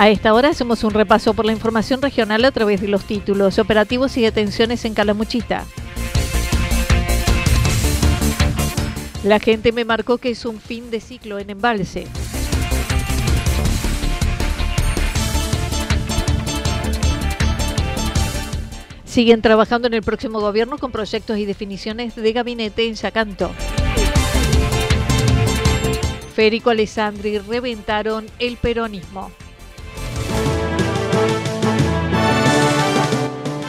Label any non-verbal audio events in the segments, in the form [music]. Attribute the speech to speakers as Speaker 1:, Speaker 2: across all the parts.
Speaker 1: A esta hora hacemos un repaso por la información regional a través de los títulos, operativos y detenciones en Calamuchita. La gente me marcó que es un fin de ciclo en embalse. Siguen trabajando en el próximo gobierno con proyectos y definiciones de gabinete en Yacanto. Férico Alessandri reventaron el peronismo.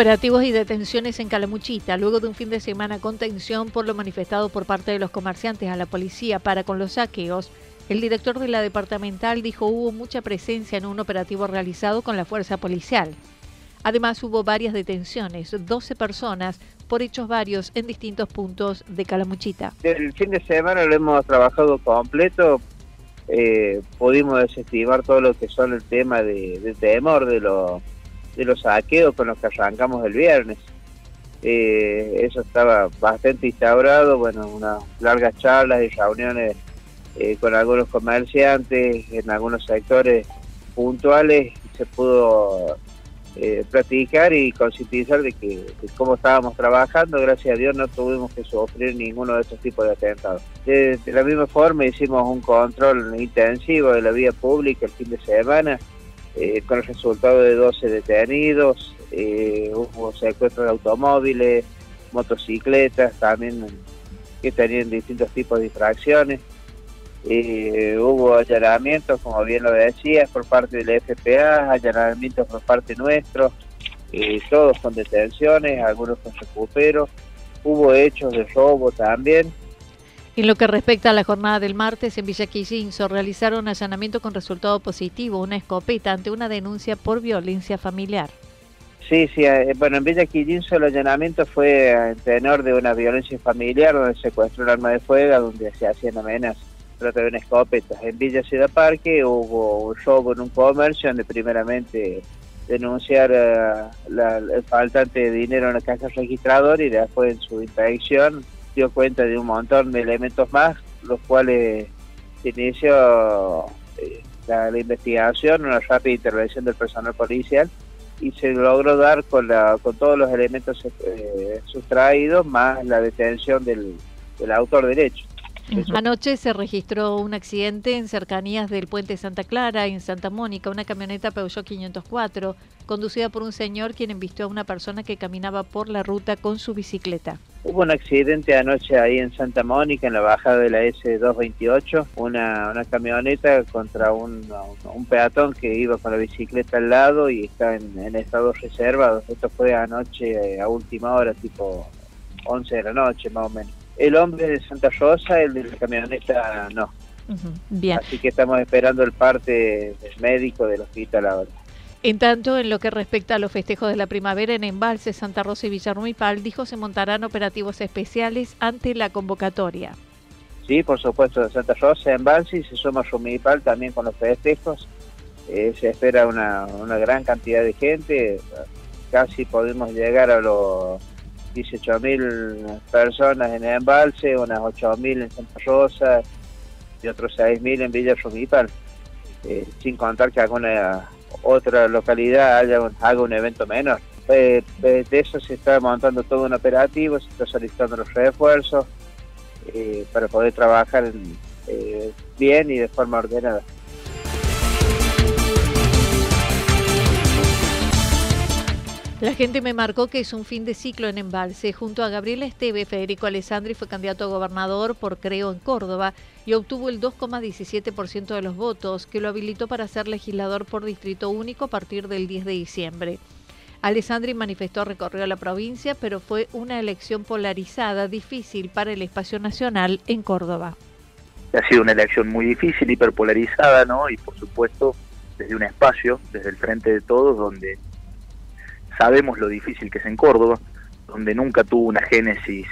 Speaker 1: Operativos y detenciones en Calamuchita, luego de un fin de semana con tensión por lo manifestado por parte de los comerciantes a la policía para con los saqueos. El director de la departamental dijo hubo mucha presencia en un operativo realizado con la fuerza policial. Además hubo varias detenciones, 12 personas por hechos varios en distintos puntos de Calamuchita.
Speaker 2: El fin de semana lo hemos trabajado completo, eh, pudimos desestimar todo lo que son el tema de, de temor de los de los saqueos con los que arrancamos el viernes. Eh, eso estaba bastante instaurado, bueno, unas largas charlas y reuniones eh, con algunos comerciantes en algunos sectores puntuales se pudo eh, practicar y concientizar de que cómo estábamos trabajando, gracias a Dios no tuvimos que sufrir ninguno de estos tipos de atentados. De, de la misma forma hicimos un control intensivo de la vía pública el fin de semana, eh, con el resultado de 12 detenidos, eh, hubo secuestros de automóviles, motocicletas también que tenían distintos tipos de infracciones. Eh, hubo allanamientos, como bien lo decías, por parte del FPA, allanamientos por parte nuestro, todos con detenciones, algunos con recuperos. Hubo hechos de robo también,
Speaker 1: en lo que respecta a la jornada del martes en Villa Quillinzo, realizaron allanamiento con resultado positivo, una escopeta ante una denuncia por violencia familiar.
Speaker 2: Sí, sí, eh, bueno, en Villa Quillinzo el allanamiento fue en tenor de una violencia familiar donde se secuestró un arma de fuego, donde se hacían amenazas, pero también escopetas. En Villa Ciudad Parque hubo un robo en un comercio donde primeramente denunciar uh, el faltante de dinero en la caja registradora y después en su inspección dio cuenta de un montón de elementos más, los cuales se inició eh, la, investigación, una rápida intervención del personal policial y se logró dar con, la, con todos los elementos eh, sustraídos más la detención del, del autor derecho.
Speaker 1: Anoche se registró un accidente en cercanías del puente Santa Clara, en Santa Mónica, una camioneta Peugeot 504, conducida por un señor quien embistió a una persona que caminaba por la ruta con su bicicleta.
Speaker 2: Hubo un accidente anoche ahí en Santa Mónica, en la bajada de la S228, una, una camioneta contra un, un peatón que iba con la bicicleta al lado y está en, en estado reservado. Esto fue anoche eh, a última hora, tipo 11 de la noche más o menos. El hombre de Santa Rosa, el de la camioneta no. Bien. Así que estamos esperando el parte médico del hospital ahora.
Speaker 1: En tanto, en lo que respecta a los festejos de la primavera en Embalse, Santa Rosa y Villarruipal, dijo se montarán operativos especiales ante la convocatoria.
Speaker 2: Sí, por supuesto, Santa Rosa, Embalse y se suma Rumipal también con los festejos. Eh, se espera una, una gran cantidad de gente, casi podemos llegar a los 18.000 personas en Embalse, unas 8.000 en Santa Rosa y otros 6.000 en Villa Rumipal, eh, sin contar que alguna otra localidad haya un, haga un evento menor. de eso se está montando todo un operativo, se está solicitando los refuerzos eh, para poder trabajar eh, bien y de forma ordenada.
Speaker 1: La gente me marcó que es un fin de ciclo en Embalse. Junto a Gabriela Esteve, Federico Alessandri fue candidato a gobernador por Creo en Córdoba y obtuvo el 2,17% de los votos, que lo habilitó para ser legislador por distrito único a partir del 10 de diciembre. Alessandri manifestó recorrió la provincia, pero fue una elección polarizada, difícil para el espacio nacional en Córdoba.
Speaker 3: Ha sido una elección muy difícil, hiperpolarizada, ¿no? Y por supuesto, desde un espacio, desde el frente de todos, donde sabemos lo difícil que es en Córdoba, donde nunca tuvo una génesis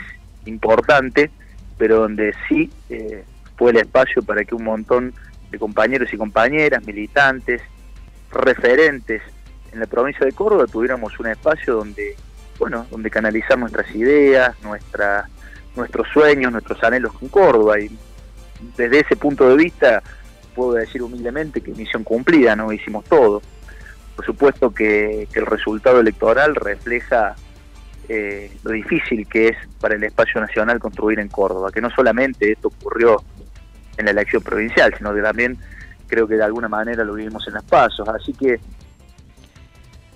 Speaker 3: importante, pero donde sí eh, fue el espacio para que un montón de compañeros y compañeras, militantes, referentes en la provincia de Córdoba tuviéramos un espacio donde, bueno, donde canalizar nuestras ideas, nuestra, nuestros sueños, nuestros anhelos con Córdoba. Y desde ese punto de vista puedo decir humildemente que misión cumplida, ¿no? Hicimos todo. Por supuesto que, el resultado electoral refleja eh, lo difícil que es para el espacio nacional construir en Córdoba, que no solamente esto ocurrió en la elección provincial, sino que también creo que de alguna manera lo vivimos en las pasos. Así que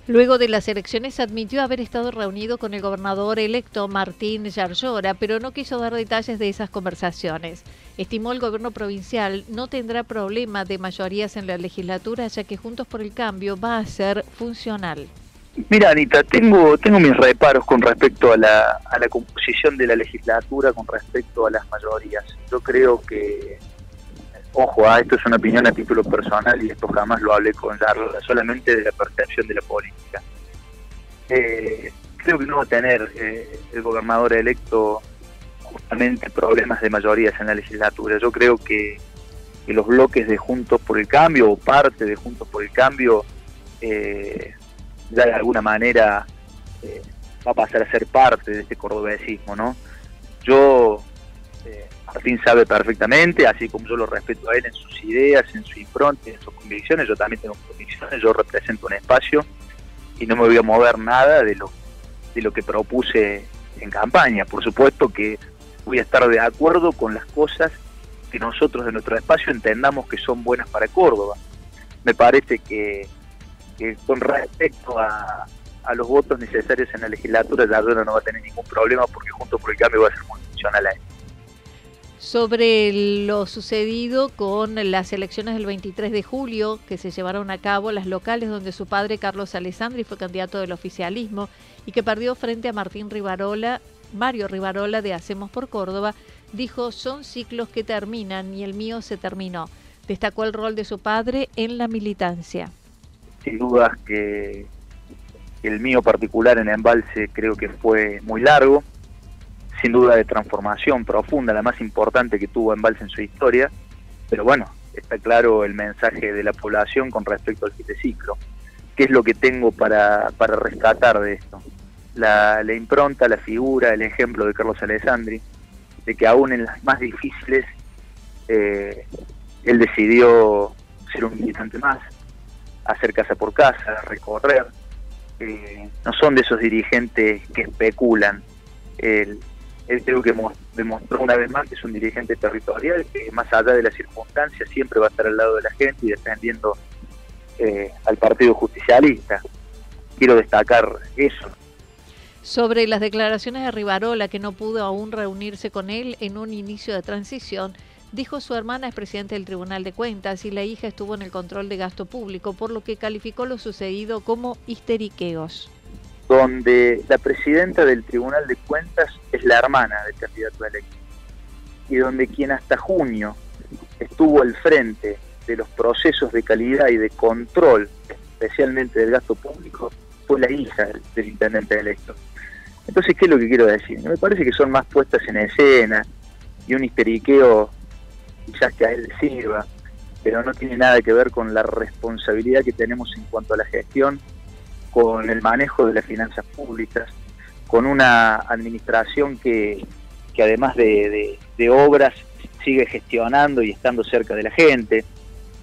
Speaker 1: Luego de las elecciones admitió haber estado reunido con el gobernador electo Martín Yarlora, pero no quiso dar detalles de esas conversaciones. Estimó el gobierno provincial no tendrá problema de mayorías en la legislatura, ya que Juntos por el Cambio va a ser funcional.
Speaker 3: Mira, Anita, tengo, tengo mis reparos con respecto a la, a la composición de la legislatura, con respecto a las mayorías. Yo creo que ojo, ah, esto es una opinión a título personal y esto jamás lo hablé con Darla, solamente de la percepción de la política. Eh, creo que no va a tener eh, el gobernador electo justamente problemas de mayorías en la legislatura. Yo creo que, los bloques de Juntos por el Cambio o parte de Juntos por el Cambio eh, ya de alguna manera va a pasar a ser parte de este cordobesismo, ¿no? Yo Martín sabe perfectamente, así como yo lo respeto a él en sus ideas, en su impronta, en sus convicciones, yo también tengo convicciones, yo represento un espacio y no me voy a mover nada de lo, de lo que propuse en campaña. Por supuesto que voy a estar de acuerdo con las cosas que nosotros de nuestro espacio entendamos que son buenas para Córdoba. Me parece que, con respecto a, a, los votos necesarios en la legislatura, la zona no va a tener ningún problema porque junto por el cambio va a ser muy funcional a él
Speaker 1: sobre lo sucedido con las elecciones del 23 de julio que se llevaron a cabo las locales donde su padre Carlos Alessandri fue candidato del oficialismo y que perdió frente a Martín Rivarola, Mario Rivarola de Hacemos por Córdoba, dijo son ciclos que terminan y el mío se terminó. Destacó el rol de su padre en la militancia.
Speaker 3: Sin duda que el mío particular en Embalse creo que fue muy largo, sin duda de transformación profunda, la más importante que tuvo Embalse en su historia, pero bueno, está claro el mensaje de la población con respecto al ciclo. ¿Qué es lo que tengo para, para rescatar de esto? La, la, impronta, la figura, el ejemplo de Carlos Alessandri, de que aún en las más difíciles eh, él decidió ser un militante más, hacer casa por casa, recorrer. Eh, no son de esos dirigentes que especulan. El, él creo que demostró una vez más que es un dirigente territorial que más allá de las circunstancias siempre va a estar al lado de la gente y defendiendo eh, al Partido Justicialista. Quiero destacar eso.
Speaker 1: Sobre las declaraciones de Rivarola, que no pudo aún reunirse con él en un inicio de transición, dijo su hermana es presidente del Tribunal de Cuentas y la hija estuvo en el control de gasto público, por lo que calificó lo sucedido como histeriqueos.
Speaker 3: Donde la presidenta del Tribunal de Cuentas es la hermana del candidato electo y donde quien hasta junio estuvo al frente de los procesos de calidad y de control, especialmente del gasto público, fue la hija del, intendente electo. Entonces, ¿qué es lo que quiero decir? Me parece que son más puestas en escena y un histeriqueo quizás que a él sirva, pero no tiene nada que ver con la responsabilidad que tenemos en cuanto a la gestión, con el manejo de las finanzas públicas, con una administración que, que además de, obras sigue gestionando y estando cerca de la gente,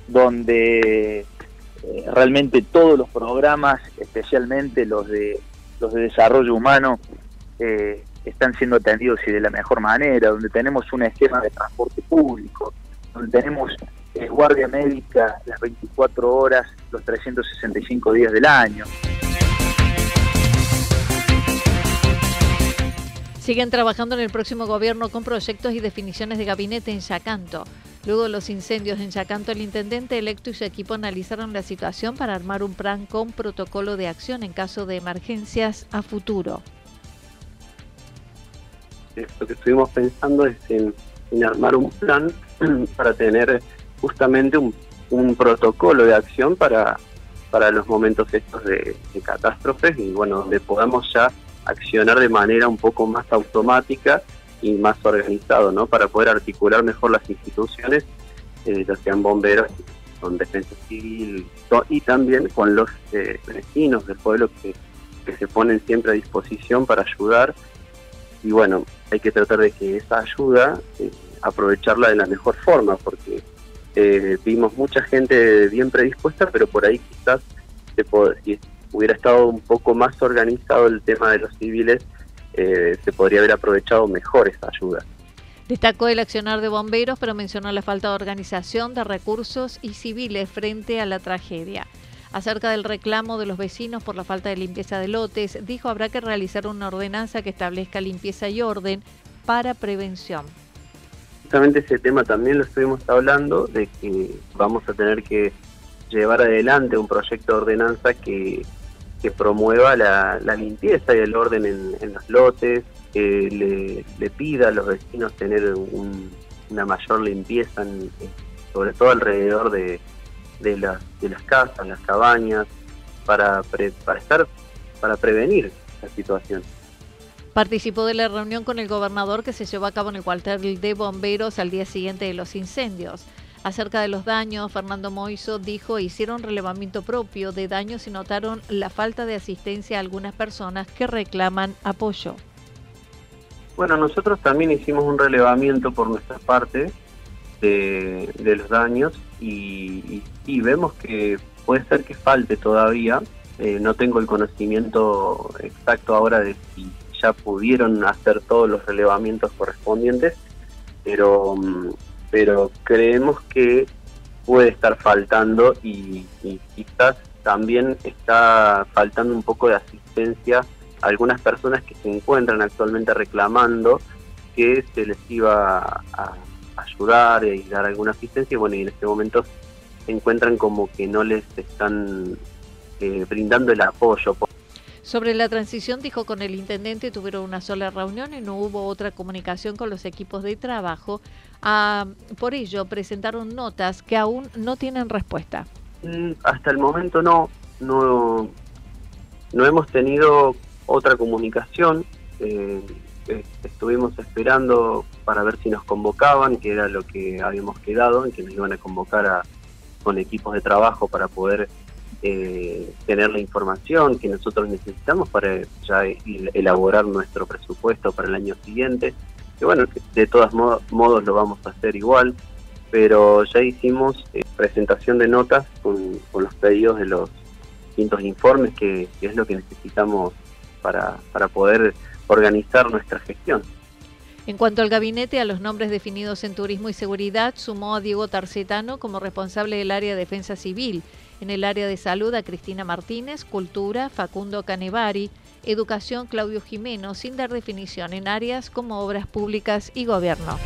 Speaker 3: donde eh, realmente todos los programas, especialmente los de los de desarrollo humano, eh, están siendo atendidos y de la mejor manera, donde tenemos un esquema de transporte público, donde tenemos eh, guardia médica las 24 horas, los 365 días del año.
Speaker 1: Siguen trabajando en el próximo gobierno con proyectos y definiciones de gabinete en Yacanto. Luego de los incendios en Yacanto, el intendente electo y su equipo analizaron la situación para armar un plan con protocolo de acción en caso de emergencias a futuro.
Speaker 4: Lo que estuvimos pensando es en, armar un plan [clears throat] para tener justamente un, protocolo de acción para, para los momentos estos de, catástrofes y bueno, donde podamos ya accionar de manera un poco más automática y más organizado, ¿no? Para poder articular mejor las instituciones, eh, ya sean bomberos, con defensa civil y también con los eh, vecinos del pueblo que, se ponen siempre a disposición para ayudar. Y bueno, hay que tratar de que esa ayuda eh, aprovecharla de la mejor forma, porque vimos mucha gente bien predispuesta, pero por ahí quizás se puede, hubiera estado un poco más organizado el tema de los civiles, eh, se podría haber aprovechado mejor esa ayuda.
Speaker 1: Destacó el accionar de bomberos, pero mencionó la falta de organización de recursos y civiles frente a la tragedia. Acerca del reclamo de los vecinos por la falta de limpieza de lotes, dijo habrá que realizar una ordenanza que establezca limpieza y orden para prevención.
Speaker 4: Justamente ese tema también lo estuvimos hablando, de que vamos a tener que llevar adelante un proyecto de ordenanza que que promueva la, limpieza y el orden en, los lotes, que le, pida a los vecinos tener una mayor limpieza, sobre todo alrededor de, de, las, de las casas, las cabañas, para, para, estar, para prevenir la situación.
Speaker 1: Participó de la reunión con el gobernador que se llevó a cabo en el cuartel de bomberos al día siguiente de los incendios. Acerca de los daños, Fernando Moiso dijo hicieron relevamiento propio de daños y notaron la falta de asistencia a algunas personas que reclaman apoyo.
Speaker 4: Bueno, nosotros también hicimos un relevamiento por nuestra parte de, los daños y, vemos que puede ser que falte todavía. Eh, no tengo el conocimiento exacto ahora de si ya pudieron hacer todos los relevamientos correspondientes, pero mm, pero creemos que puede estar faltando y, quizás también está faltando un poco de asistencia a algunas personas que se encuentran actualmente reclamando que se les iba a, ayudar y dar alguna asistencia y bueno y en este momento se encuentran como que no les están eh, brindando el apoyo.
Speaker 1: Sobre la transición, dijo con el intendente, tuvieron una sola reunión y no hubo otra comunicación con los equipos de trabajo. Ah, por ello, presentaron notas que aún no tienen respuesta.
Speaker 4: Mm, hasta el momento no, no, no hemos tenido otra comunicación. Eh, estuvimos esperando para ver si nos convocaban, que era lo que habíamos quedado, en que nos iban a convocar a, con equipos de trabajo para poder eh, tener la información que nosotros necesitamos para ya elaborar nuestro presupuesto para el año siguiente. Que bueno, de todos modos, lo vamos a hacer igual, pero ya hicimos eh, presentación de notas con, los pedidos de los distintos informes, que, es lo que necesitamos para, para poder organizar nuestra gestión.
Speaker 1: En cuanto al gabinete, a los nombres definidos en Turismo y Seguridad, sumó a Diego Tarcetano como responsable del área de Defensa Civil En el área de salud a Cristina Martínez, cultura Facundo Canevari, educación Claudio Jimeno, sin dar definición en áreas como obras públicas y gobierno.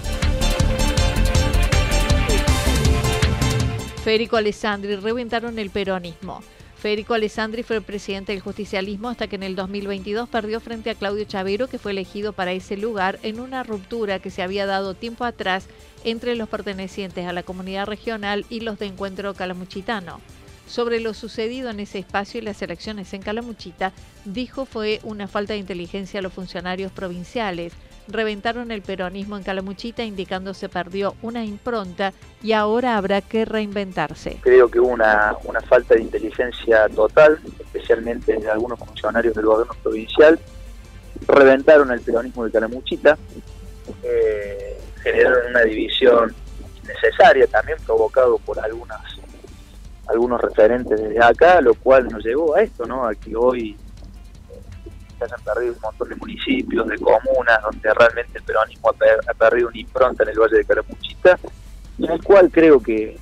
Speaker 1: Férico Alessandri reventaron el peronismo. Federico Alessandri fue el presidente del justicialismo hasta que en el 2022 perdió frente a Claudio Chavero, que fue elegido para ese lugar en una ruptura que se había dado tiempo atrás entre los pertenecientes a la comunidad regional y los de Encuentro Calamuchitano. Sobre lo sucedido en ese espacio y las elecciones en Calamuchita, dijo fue una falta de inteligencia a los funcionarios provinciales, reventaron el peronismo en Calamuchita indicando se perdió una impronta y ahora habrá que reinventarse.
Speaker 3: Creo que hubo una, una falta de inteligencia total, especialmente de algunos funcionarios del gobierno provincial. Reventaron el peronismo de Calamuchita, eh, generaron una división necesaria también provocado por algunas algunos referentes desde acá, lo cual nos llevó a esto, ¿no? A que hoy se hayan perdido un montón de municipios, de comunas, donde realmente el peronismo ha, perdido una impronta en el Valle de Caramuchita, en el cual creo que,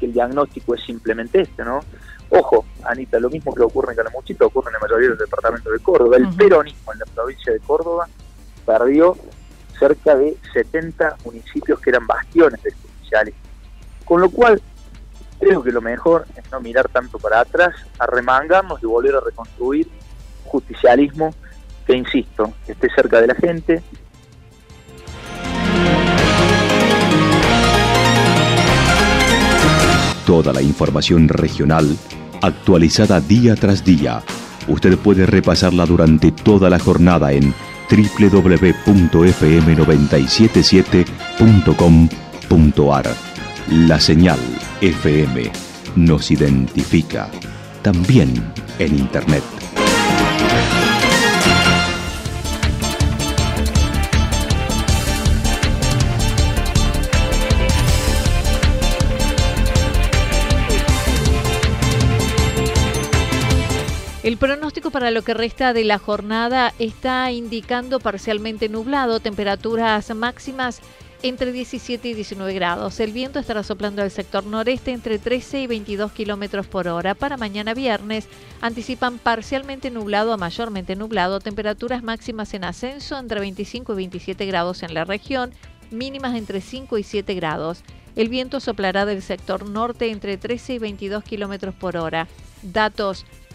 Speaker 3: el diagnóstico es simplemente este, ¿no? Ojo, Anita, lo mismo que ocurre en Calamuchita ocurre en la mayoría del departamento de Córdoba. El peronismo en la provincia de Córdoba perdió cerca de 70 municipios que eran bastiones del judicialismo. Con lo cual, creo que lo mejor es no mirar tanto para atrás, arremangarnos y volver a reconstruir justicialismo que, insisto, esté cerca de la gente.
Speaker 5: Toda la información regional actualizada día tras día. Usted puede repasarla durante toda la jornada en www.fm977.com.ar. La señal FM nos identifica también en Internet.
Speaker 1: El pronóstico para lo que resta de la jornada está indicando parcialmente nublado, temperaturas máximas entre 17 y 19 grados. El viento estará soplando al sector noreste entre 13 y 22 kilómetros por hora. Para mañana viernes anticipan parcialmente nublado a mayormente nublado, temperaturas máximas en ascenso entre 25 y 27 grados en la región, mínimas entre 5 y 7 grados. El viento soplará del sector norte entre 13 y 22 kilómetros por hora. Datos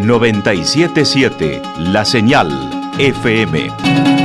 Speaker 5: 977 La Señal FM.